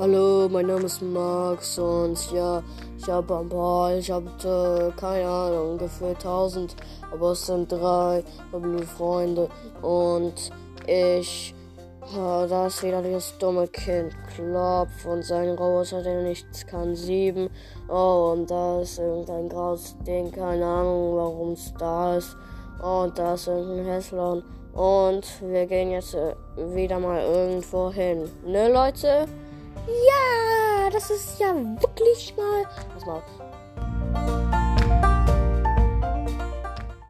Hallo, mein Name ist Max und ja, ich habe ein paar, ich habe äh, keine Ahnung, ungefähr 1000, aber es sind drei Freunde und ich, äh, da ist wieder das dumme Kind Klopf und sein Roboter, der nichts kann, sieben. Oh, und da ist irgendein graues Ding, keine Ahnung, warum es da ist. Und da ist irgendein Häslon. Und wir gehen jetzt äh, wieder mal irgendwo hin. Ne, Leute? Ja, das ist ja wirklich mal. Pass mal,